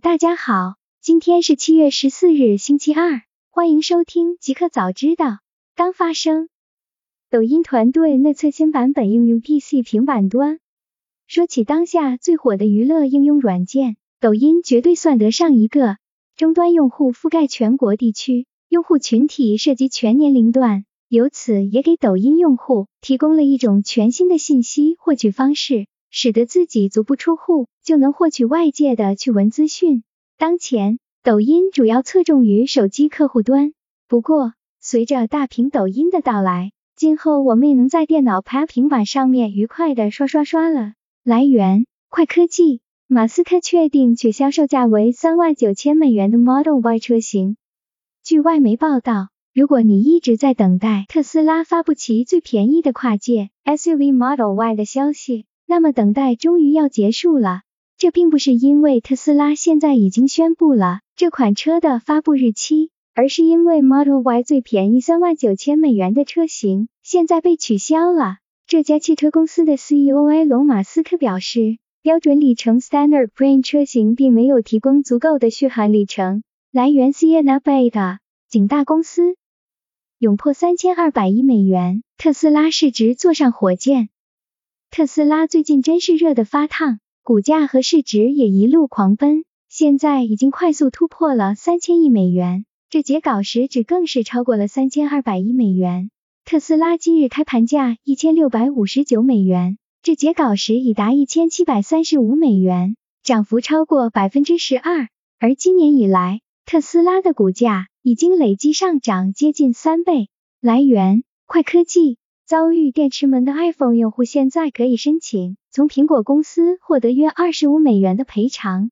大家好，今天是七月十四日，星期二，欢迎收听即刻早知道。刚发生，抖音团队内测新版本应用 PC 平板端。说起当下最火的娱乐应用软件，抖音绝对算得上一个。终端用户覆盖全国地区，用户群体涉及全年龄段，由此也给抖音用户提供了一种全新的信息获取方式。使得自己足不出户就能获取外界的趣闻资讯。当前，抖音主要侧重于手机客户端，不过随着大屏抖音的到来，今后我们也能在电脑、拍平板上面愉快的刷刷刷了。来源：快科技。马斯克确定取消售价为三万九千美元的 Model Y 车型。据外媒报道，如果你一直在等待特斯拉发布其最便宜的跨界 SUV Model Y 的消息。那么等待终于要结束了，这并不是因为特斯拉现在已经宣布了这款车的发布日期，而是因为 Model Y 最便宜三万九千美元的车型现在被取消了。这家汽车公司的 CEO 埃隆·马斯克表示，标准里程 Standard Range 车型并没有提供足够的续航里程。来源 c n a Beta，景大公司，勇破三千二百亿美元，特斯拉市值坐上火箭。特斯拉最近真是热得发烫，股价和市值也一路狂奔，现在已经快速突破了三千亿美元，这截稿时只更是超过了三千二百亿美元。特斯拉今日开盘价一千六百五十九美元，这截稿时已达一千七百三十五美元，涨幅超过百分之十二。而今年以来，特斯拉的股价已经累计上涨接近三倍。来源：快科技。遭遇电池门的 iPhone 用户现在可以申请从苹果公司获得约二十五美元的赔偿。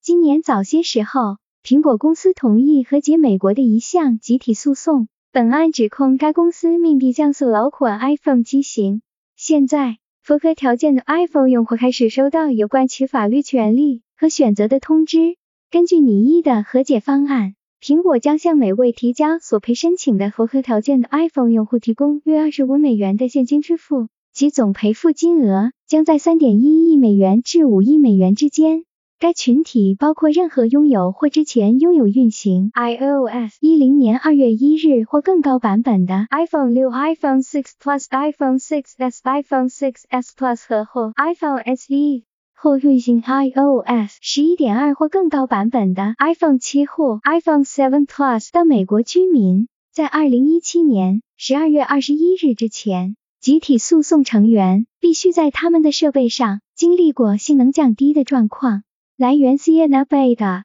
今年早些时候，苹果公司同意和解美国的一项集体诉讼，本案指控该公司命币降速老款 iPhone 机型。现在，符合条件的 iPhone 用户开始收到有关其法律权利和选择的通知。根据拟议的和解方案。苹果将向每位提交索赔申请的符合条件的 iPhone 用户提供约二十五美元的现金支付，其总赔付金额将在三点一亿美元至五亿美元之间。该群体包括任何拥有或之前拥有运行 iOS 一零年二月一日或更高版本的 iPhone 六、iPhone 6 Plus、iPhone 6s、iPhone 6s Plus 和后 iPhone SE。后运行 iOS 十一点二或更高版本的 iPhone 七或 iPhone 7 Plus 的美国居民，在二零一七年十二月二十一日之前，集体诉讼成员必须在他们的设备上经历过性能降低的状况。来源 Sienna Bay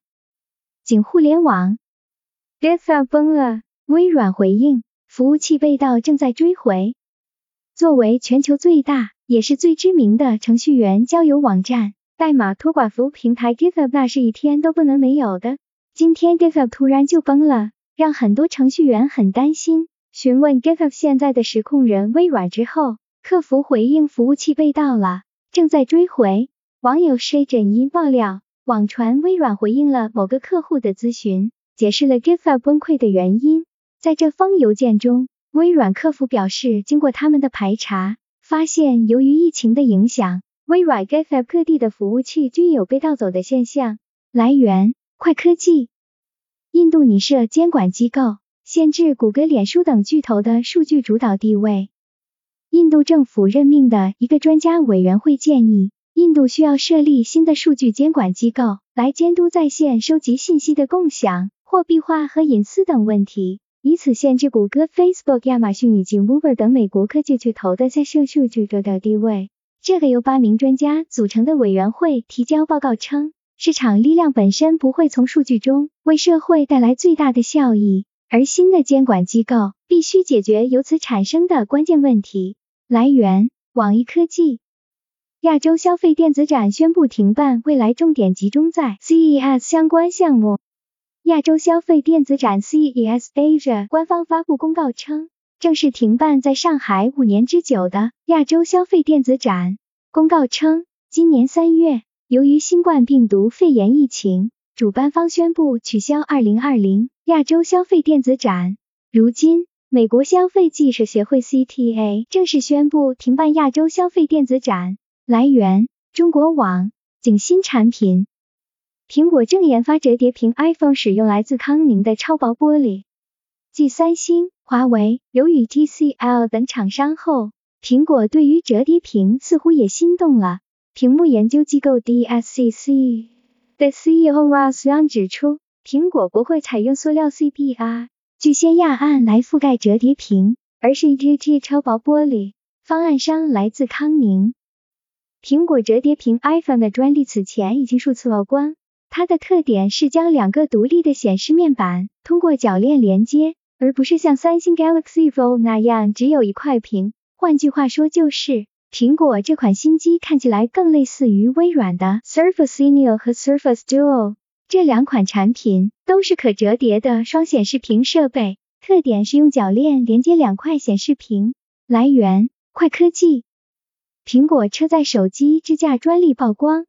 景互联网，GitHub 崩了，微软回应，服务器被盗，正在追回。作为全球最大也是最知名的程序员交友网站，代码托管服务平台 GitHub 那是一天都不能没有的。今天 GitHub 突然就崩了，让很多程序员很担心。询问 GitHub 现在的实控人微软之后，客服回应服务器被盗了，正在追回。网友 s h 枕一爆料，网传微软回应了某个客户的咨询，解释了 GitHub 崩溃的原因。在这封邮件中。微软客服表示，经过他们的排查，发现由于疫情的影响，微软 GitHub 各地的服务器均有被盗走的现象。来源：快科技。印度拟设监管机构，限制谷歌、脸书等巨头的数据主导地位。印度政府任命的一个专家委员会建议，印度需要设立新的数据监管机构，来监督在线收集信息的共享、货币化和隐私等问题。以此限制谷歌、Facebook、亚马逊以及 Uber 等美国科技巨头的在线数据主导地位。这个由八名专家组成的委员会提交报告称，市场力量本身不会从数据中为社会带来最大的效益，而新的监管机构必须解决由此产生的关键问题。来源：网易科技。亚洲消费电子展宣布停办，未来重点集中在 CES 相关项目。亚洲消费电子展 CES Asia 官方发布公告称，正式停办在上海五年之久的亚洲消费电子展。公告称，今年三月，由于新冠病毒肺炎疫情，主办方宣布取消二零二零亚洲消费电子展。如今，美国消费技术协会 CTA 正式宣布停办亚洲消费电子展。来源：中国网。景新产品。苹果正研发折叠屏 iPhone，使用来自康宁的超薄玻璃。继三星、华为、留与 TCL 等厂商后，苹果对于折叠屏似乎也心动了。屏幕研究机构 DSCC 的 CEO Ross Young 指出，苹果不会采用塑料 CPR 聚酰亚胺来覆盖折叠屏，而是 EGG 超薄玻璃。方案商来自康宁。苹果折叠屏 iPhone 的专利此前已经数次曝光，它的特点是将两个独立的显示面板通过铰链连接，而不是像三星 Galaxy Fold 那样只有一块屏。换句话说，就是苹果这款新机看起来更类似于微软的 Surface Neo 和 Surface Duo。这两款产品都是可折叠的双显示屏设备，特点是用铰链连接两块显示屏。来源：快科技。苹果车载手机支架专利曝光。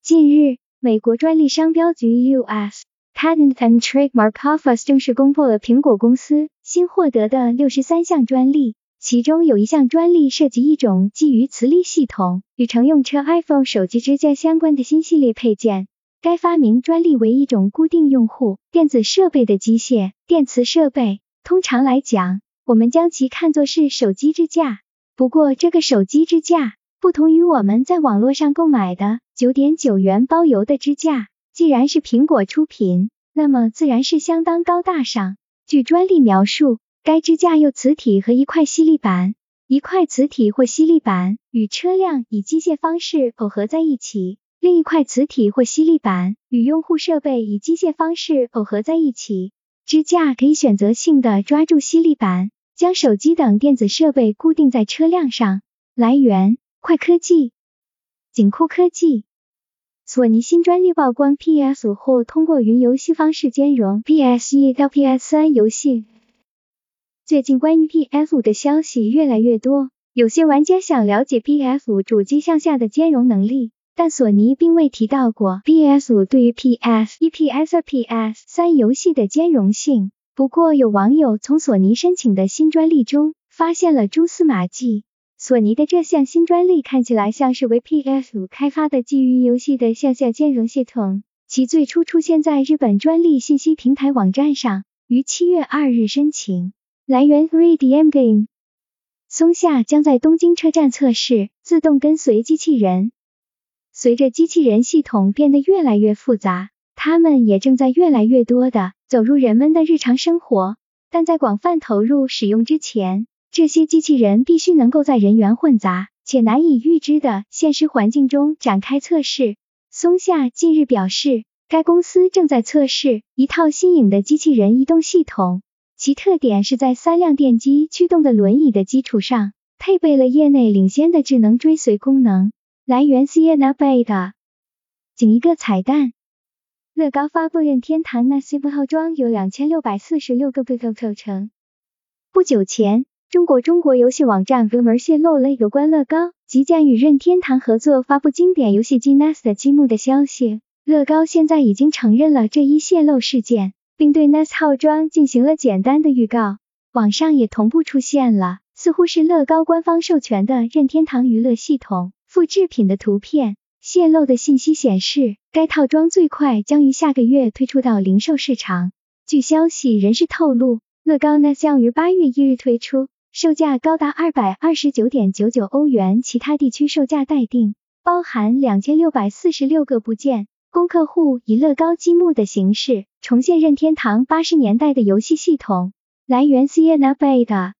近日，美国专利商标局 U.S. Patent and Trademark Office 正式公布了苹果公司新获得的六十三项专利，其中有一项专利涉及一种基于磁力系统与乘用车 iPhone 手机支架相关的新系列配件。该发明专利为一种固定用户电子设备的机械电磁设备。通常来讲，我们将其看作是手机支架。不过，这个手机支架不同于我们在网络上购买的九点九元包邮的支架。既然是苹果出品，那么自然是相当高大上。据专利描述，该支架用磁体和一块吸力板，一块磁体或吸力板与车辆以机械方式耦合在一起，另一块磁体或吸力板与用户设备以机械方式耦合在一起。支架可以选择性的抓住吸力板。将手机等电子设备固定在车辆上。来源：快科技、景酷科技。索尼新专利曝光，PS 后通过云游戏方式兼容 PS1 到 PS3 游戏。最近关于 PS5 的消息越来越多，有些玩家想了解 PS5 主机向下的兼容能力，但索尼并未提到过 PS5 对于 PS1、PS2、PS3 游戏的兼容性。不过，有网友从索尼申请的新专利中发现了蛛丝马迹。索尼的这项新专利看起来像是为 PS5 开发的基于游戏的向下兼容系统，其最初出现在日本专利信息平台网站上，于七月二日申请。来源：Readm Game。松下将在东京车站测试自动跟随机器人。随着机器人系统变得越来越复杂，它们也正在越来越多的。走入人们的日常生活，但在广泛投入使用之前，这些机器人必须能够在人员混杂且难以预知的现实环境中展开测试。松下近日表示，该公司正在测试一套新颖的机器人移动系统，其特点是在三辆电机驱动的轮椅的基础上，配备了业内领先的智能追随功能。来源：CNNBeta。仅一个彩蛋。乐高发布任天堂 n a s i v 套装有两千六百四十六个被购构成。不久前，中国中国游戏网站 v 门泄露了有关乐高即将与任天堂合作发布经典游戏机 NAS 的积木的消息。乐高现在已经承认了这一泄露事件，并对 NAS 套装进行了简单的预告。网上也同步出现了似乎是乐高官方授权的任天堂娱乐系统复制品的图片。泄露的信息显示，该套装最快将于下个月推出到零售市场。据消息人士透露，乐高 NAS 将于八月一日推出，售价高达二百二十九点九九欧元，其他地区售价待定，包含两千六百四十六个部件，供客户以乐高积木的形式重现任天堂八十年代的游戏系统。来源：CNET。